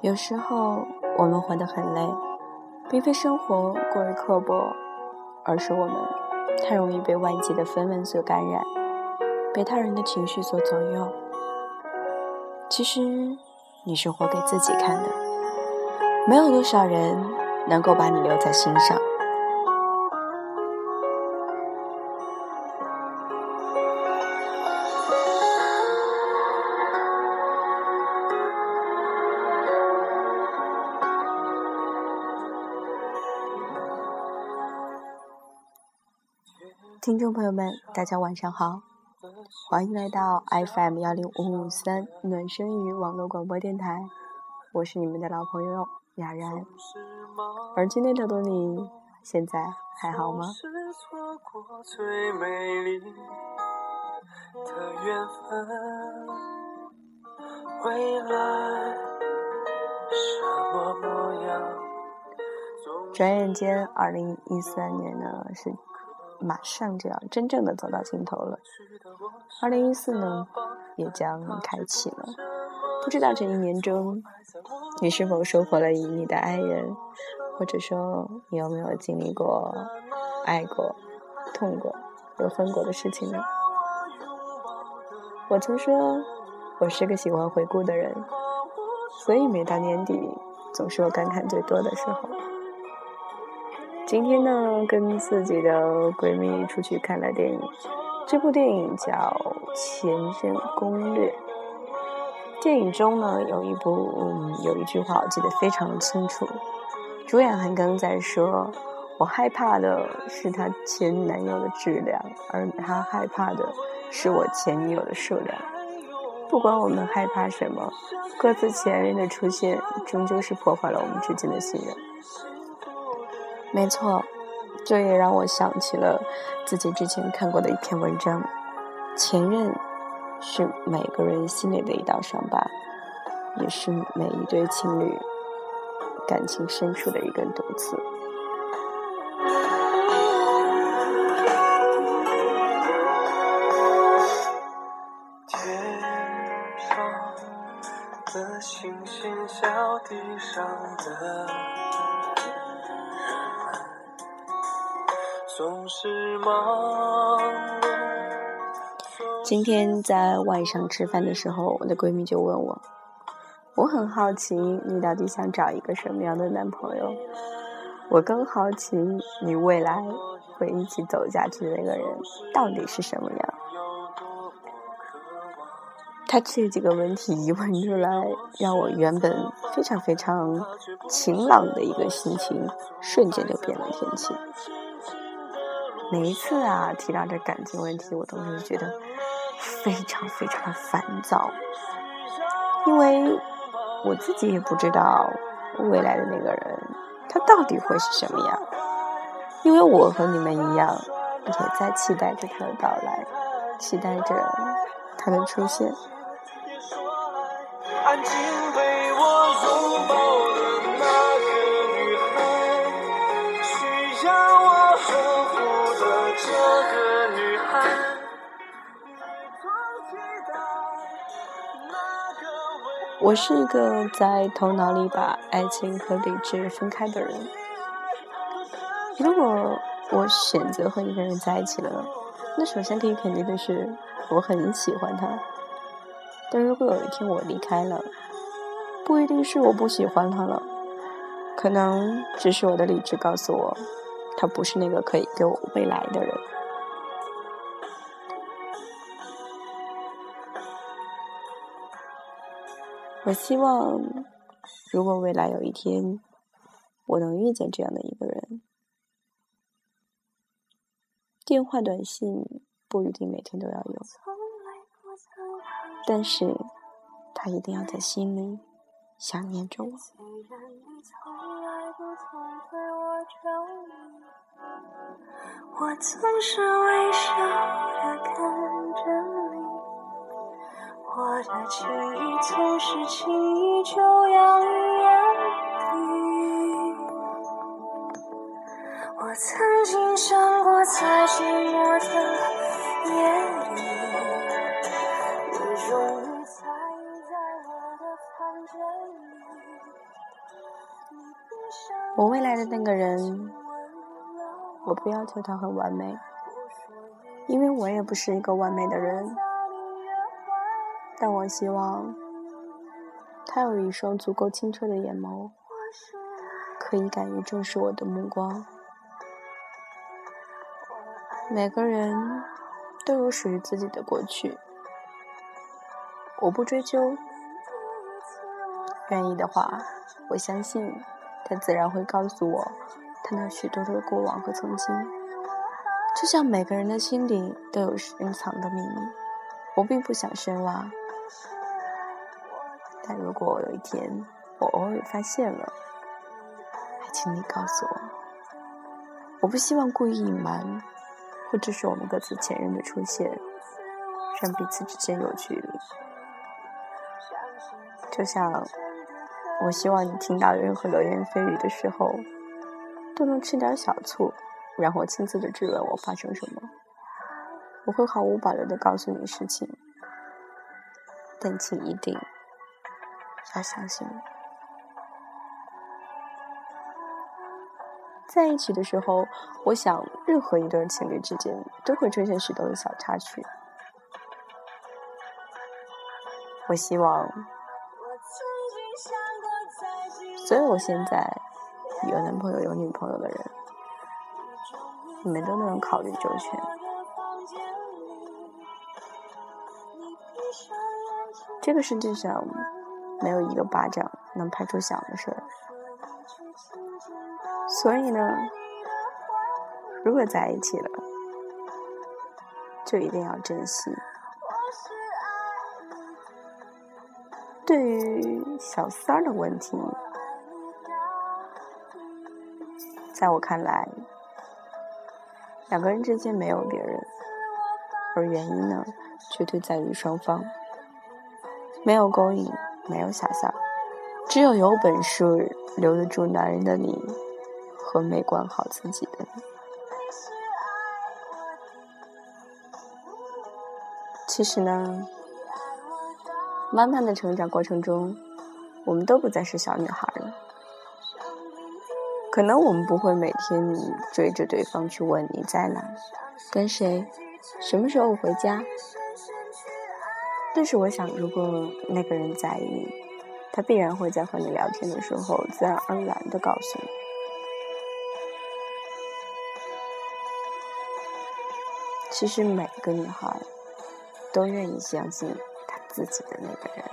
有时候我们活得很累，并非生活过于刻薄，而是我们太容易被外界的纷纷所感染，被他人的情绪所左右。其实你是活给自己看的，没有多少人能够把你留在心上。听众朋友们，大家晚上好，欢迎来到 FM 幺零五五三暖声语网络广播电台，我是你们的老朋友雅然。而今天的的你，现在还好吗？转眼间，二零一三年呢是。马上就要真正的走到尽头了，二零一四呢，也将开启了。不知道这一年中，你是否收获了你的爱人，或者说你有没有经历过爱过、痛过、又分过的事情呢？我曾说，我是个喜欢回顾的人，所以每到年底，总是我感慨最多的时候。今天呢，跟自己的闺蜜出去看了电影，这部电影叫《前任攻略》。电影中呢，有一部嗯，有一句话我记得非常清楚，主演韩庚在说：“我害怕的是她前男友的质量，而她害怕的是我前女友的数量。不管我们害怕什么，各自前任的出现，终究是破坏了我们之间的信任。”没错，这也让我想起了自己之前看过的一篇文章。前任是每个人心里的一道伤疤，也是每一对情侣感情深处的一根毒刺。天上的星星，小地上的。今天在晚上吃饭的时候，我的闺蜜就问我：“我很好奇，你到底想找一个什么样的男朋友？我更好奇，你未来会一起走下去的那个人到底是什么样？”她这几个问题一问出来，让我原本非常非常晴朗的一个心情，瞬间就变了天气。每一次啊提到这感情问题，我都是觉得非常非常的烦躁，因为我自己也不知道未来的那个人他到底会是什么样，因为我和你们一样，也在期待着他的到来，期待着他的出现。安静被我我是一个在头脑里把爱情和理智分开的人。如果我选择和一个人在一起了，那首先可以肯定的是，我很喜欢他。但如果有一天我离开了，不一定是我不喜欢他了，可能只是我的理智告诉我，他不是那个可以给我未来的人。我希望，如果未来有一天我能遇见这样的一个人，电话、短信不一定每天都要有，但是他一定要在心里想念着我。我总是微笑的看着。我的情意总是轻易就洋于眼底。我曾经想过，在寂寞的夜里，你终于在在我的房间里。我未来的那个人，我不要求他很完美，因为我也不是一个完美的人。但我希望他有一双足够清澈的眼眸，可以敢于正视我的目光。每个人都有属于自己的过去，我不追究。愿意的话，我相信他自然会告诉我他那许多的过往和曾经。就像每个人的心底都有深藏的秘密，我并不想深挖。但如果有一天我偶尔发现了，还请你告诉我。我不希望故意隐瞒，或者是我们各自前任的出现，让彼此之间有距离。就像。我希望你听到任何流言蜚语的时候，都能吃点小醋，然后亲自的质问我发生什么。我会毫无保留的告诉你事情，但请一定要相信我。在一起的时候，我想任何一对情侣之间都会出现许多的小插曲。我希望。所以，我现在有男朋友、有女朋友的人，你们都能考虑周全。这个世界上没有一个巴掌能拍出响的事儿，所以呢，如果在一起了，就一定要珍惜。对于小三儿的问题。在我看来，两个人之间没有别人，而原因呢，绝对在于双方没有勾引，没有小三，只有有本事留得住男人的你和没管好自己的你。其实呢，慢慢的成长过程中，我们都不再是小女孩了。可能我们不会每天追着对方去问你在哪，跟谁，什么时候回家。但是我想，如果那个人在意，他必然会在和你聊天的时候自然而然的告诉你。其实每个女孩都愿意相信她自己的那个人。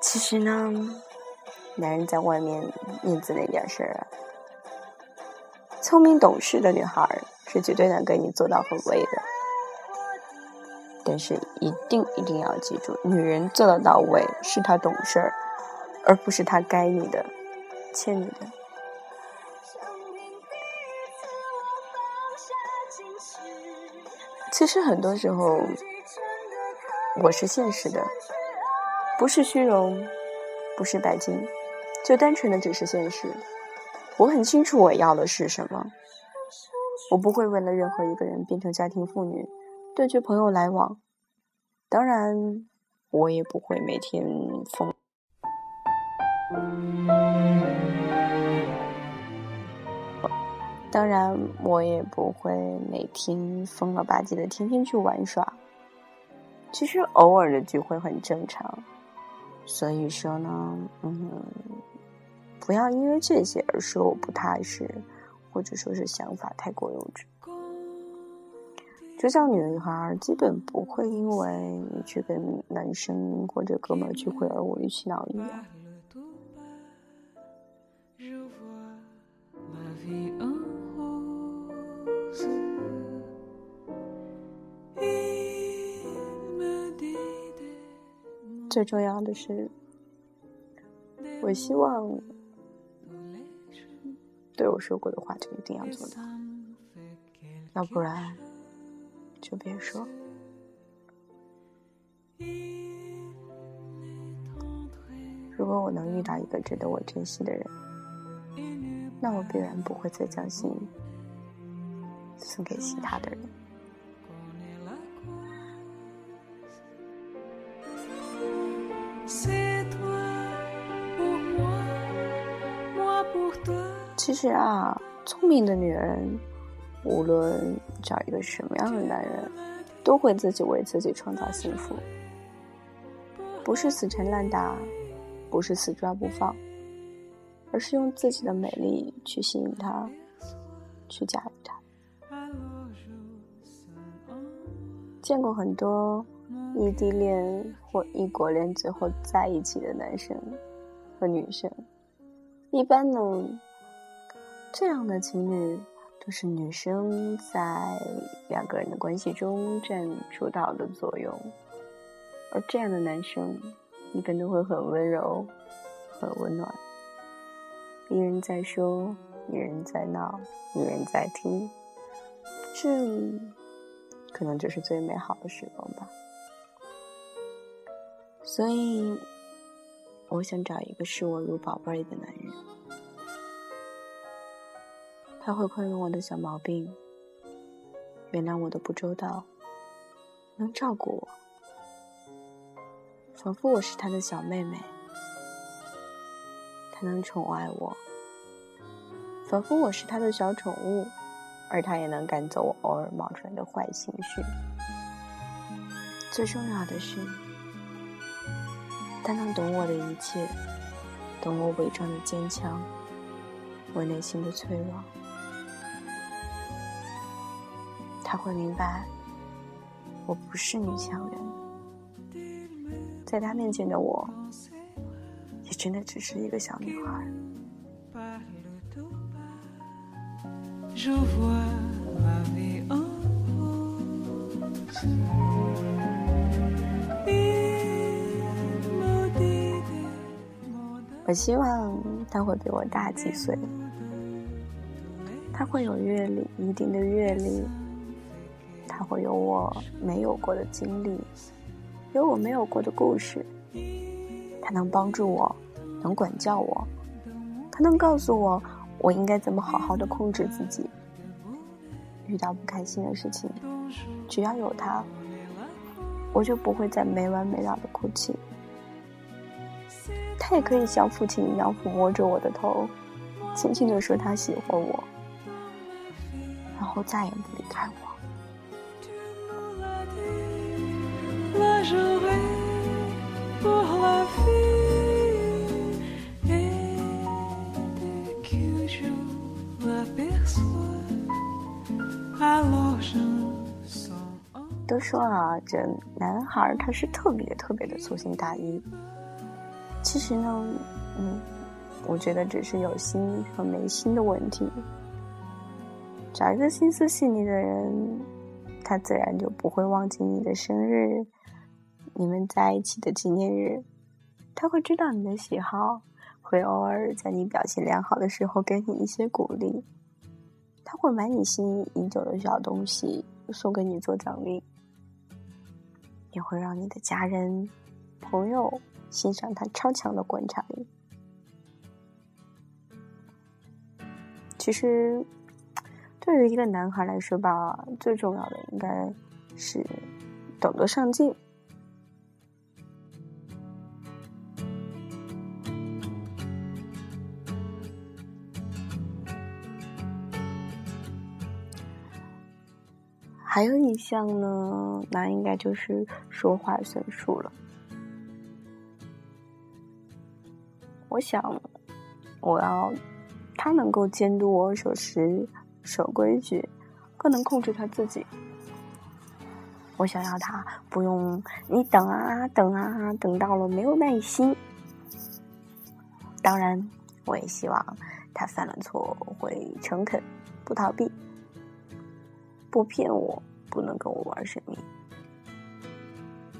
其实呢。男人在外面面子那点事儿啊，聪明懂事的女孩是绝对能给你做到很位的。但是一定一定要记住，女人做得到位是她懂事儿，而不是她该你的、欠你的。其实很多时候，我是现实的，不是虚荣，不是拜金。就单纯的只是现实，我很清楚我要的是什么。我不会为了任何一个人变成家庭妇女，断绝朋友来往。当然，我也不会每天疯。当然，我也不会每天疯了吧唧的天天去玩耍。其实偶尔的聚会很正常。所以说呢，嗯。不要因为这些而说我不踏实，或者说是想法太过幼稚。就像女孩基本不会因为你去跟男生或者哥们聚会而无理取闹一样。最重要的是，我希望。对我说过的话就一定要做到，要不然就别说。如果我能遇到一个值得我珍惜的人，那我必然不会再将心送给其他的人。其实啊，聪明的女人，无论找一个什么样的男人，都会自己为自己创造幸福，不是死缠烂打，不是死抓不放，而是用自己的美丽去吸引他，去驾驭他。见过很多异地恋或异国恋最后在一起的男生和女生，一般呢。这样的情侣都是女生在两个人的关系中占主导的作用，而这样的男生一般都会很温柔、很温暖。一人在说，一人在闹，一人在听，这可能就是最美好的时光吧。所以，我想找一个视我如宝贝的男人。他会宽容我的小毛病，原谅我的不周到，能照顾我，仿佛我是他的小妹妹。他能宠爱我，仿佛我是他的小宠物，而他也能赶走我偶尔冒出来的坏情绪。最重要的是，他能懂我的一切，懂我伪装的坚强，我内心的脆弱。他会明白，我不是女强人，在他面前的我，也真的只是一个小女孩。我希望他会比我大几岁，他会有阅历，一定的阅历。他会有我没有过的经历，有我没有过的故事。他能帮助我，能管教我，他能告诉我我应该怎么好好的控制自己。遇到不开心的事情，只要有他，我就不会再没完没了的哭泣。他也可以像父亲一样抚摸着我的头，轻轻的说他喜欢我，然后再也不都说啊，这男孩他是特别特别的粗心大意。其实呢，嗯，我觉得只是有心和没心的问题。找一个心思细腻的人，他自然就不会忘记你的生日。你们在一起的纪念日，他会知道你的喜好，会偶尔在你表现良好的时候给你一些鼓励。他会买你心仪已久的小东西送给你做奖励，也会让你的家人、朋友欣赏他超强的观察力。其实，对于一个男孩来说吧，最重要的应该是懂得上进。还有一项呢，那应该就是说话算数了。我想，我要他能够监督我守时、守规矩，更能控制他自己。我想要他不用你等啊等啊，等到了没有耐心。当然，我也希望他犯了错会诚恳，不逃避。不骗我，不能跟我玩神秘。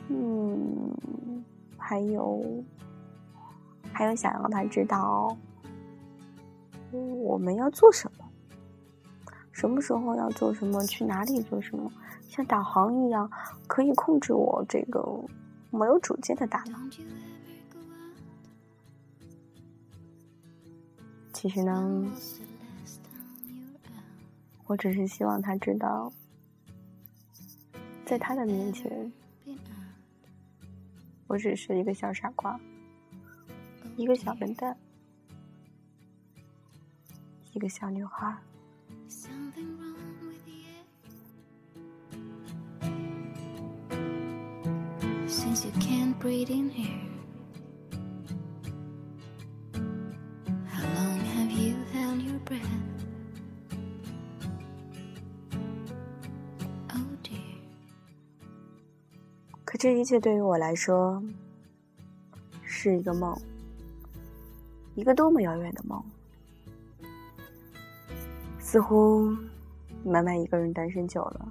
嗯，还有，还有想让他知道我们要做什么，什么时候要做什么，去哪里做什么，像导航一样，可以控制我这个没有主见的大脑。其实呢。我只是希望他知道，在他的面前，我只是一个小傻瓜，一个小笨蛋。一个小女孩。可这一切对于我来说，是一个梦，一个多么遥远的梦。似乎慢慢一个人单身久了，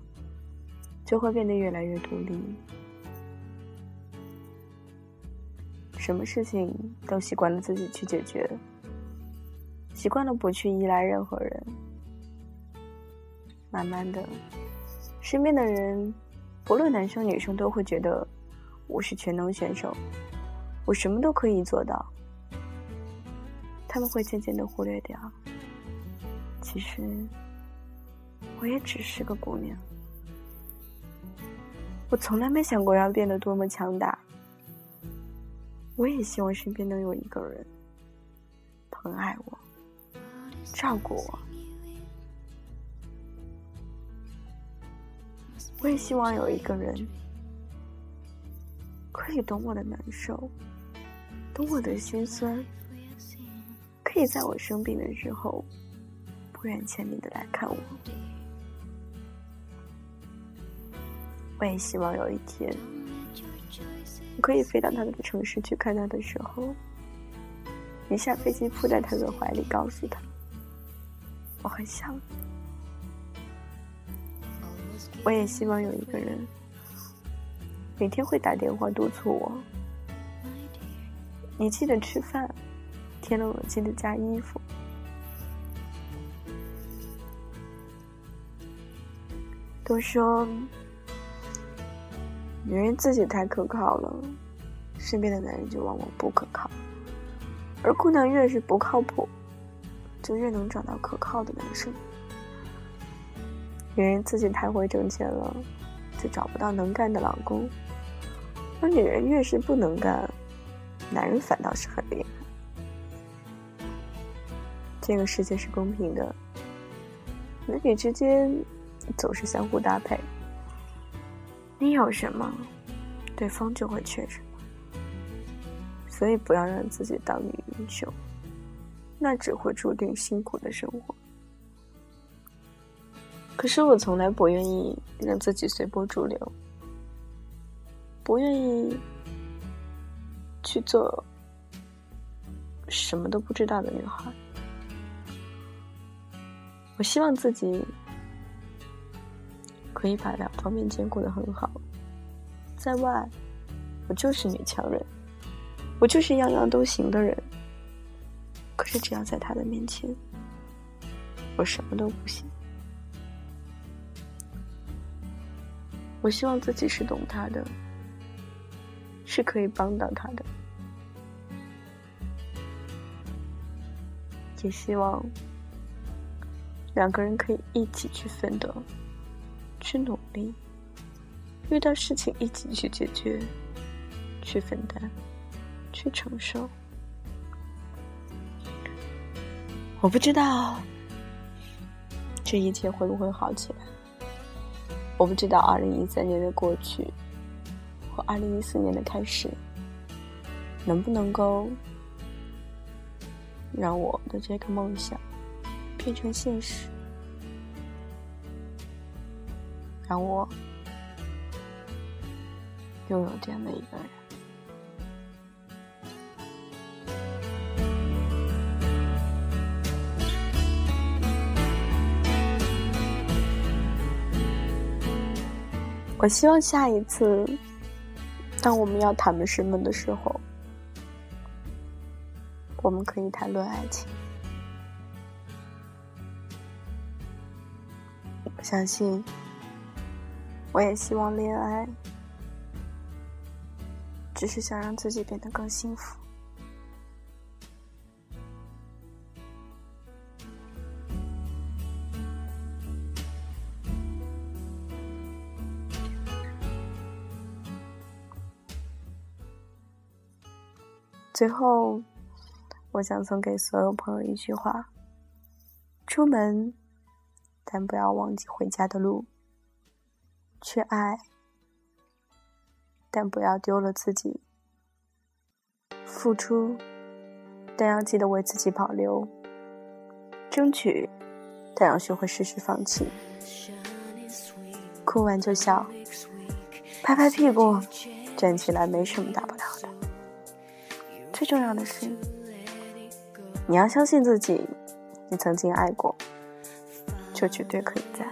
就会变得越来越独立，什么事情都习惯了自己去解决，习惯了不去依赖任何人。慢慢的，身边的人，不论男生女生，都会觉得我是全能选手，我什么都可以做到。他们会渐渐的忽略掉。其实，我也只是个姑娘。我从来没想过要变得多么强大。我也希望身边能有一个人疼爱我、照顾我。我也希望有一个人可以懂我的难受，懂我的心酸，可以在我生病的时候。不远千里的来看我，我也希望有一天，我可以飞到他的城市去看他的时候，一下飞机扑在他的怀里，告诉他我很想你。我也希望有一个人，每天会打电话督促我，你记得吃饭，天冷了记得加衣服。都说，女人自己太可靠了，身边的男人就往往不可靠。而姑娘越是不靠谱，就越能找到可靠的男生。女人自己太会挣钱了，就找不到能干的老公。而女人越是不能干，男人反倒是很厉害。这个世界是公平的，男女之间。总是相互搭配，你有什么，对方就会缺什么，所以不要让自己当女英雄，那只会注定辛苦的生活。可是我从来不愿意让自己随波逐流，不愿意去做什么都不知道的女孩。我希望自己。可以把两方面兼顾的很好，在外，我就是女强人，我就是样样都行的人。可是只要在他的面前，我什么都不行。我希望自己是懂他的，是可以帮到他的，也希望两个人可以一起去奋斗。去努力，遇到事情一起去解决，去分担，去承受。我不知道这一切会不会好起来。我不知道二零一三年的过去和二零一四年的开始能不能够让我的这个梦想变成现实。让我拥有这样的一个人。我希望下一次，当我们要谈论什么的时候，我们可以谈论爱情。我相信。我也希望恋爱，只是想让自己变得更幸福。最后，我想送给所有朋友一句话：出门，但不要忘记回家的路；去爱，但不要丢了自己；付出，但要记得为自己保留；争取，但要学会适时放弃。哭完就笑，拍拍屁股，站起来，没什么大不了。最重要的是，你要相信自己。你曾经爱过，就绝对可以再